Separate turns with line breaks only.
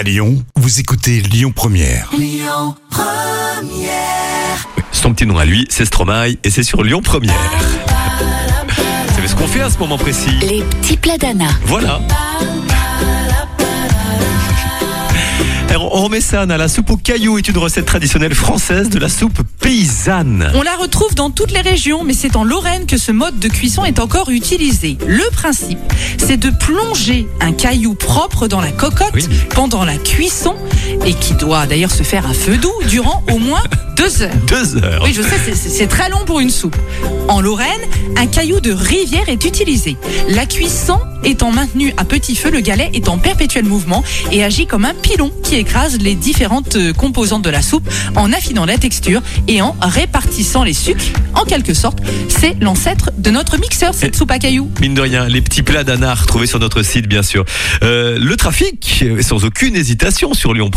À Lyon, vous écoutez Lyon Première.
Son petit nom à lui, c'est Stromae et c'est sur Lyon Première. Vous savez ce qu'on fait à ce moment précis
Les petits plats d'Anna.
Voilà. On remet ça, Anna. La soupe au caillou est une recette traditionnelle française de la soupe paysanne.
On la retrouve dans toutes les régions, mais c'est en Lorraine que ce mode de cuisson est encore utilisé. Le principe, c'est de plonger un caillou propre dans la cocotte
Oui.
pendant la cuisson et qui doit d'ailleurs se faire à feu doux durant au moins deux heures.
Deux heures.
Oui, je sais, c'est- très long pour une soupe. En Lorraine, un caillou de rivière est utilisé. La cuisson étant maintenue à petit feu, le galet est en perpétuel mouvement et agit comme un pilon qui écrase les différentes euh, composantes de la soupe en affinant la texture et en répartissant les sucres. En quelque sorte, c'est l'ancêtre de notre mixeur, cette
Et-
soupe à cailloux.
Mine de rien, les petits plats d'Anna retrouvés sur notre site, bien sûr. Euh, le trafic, sans aucune hésitation sur Lyon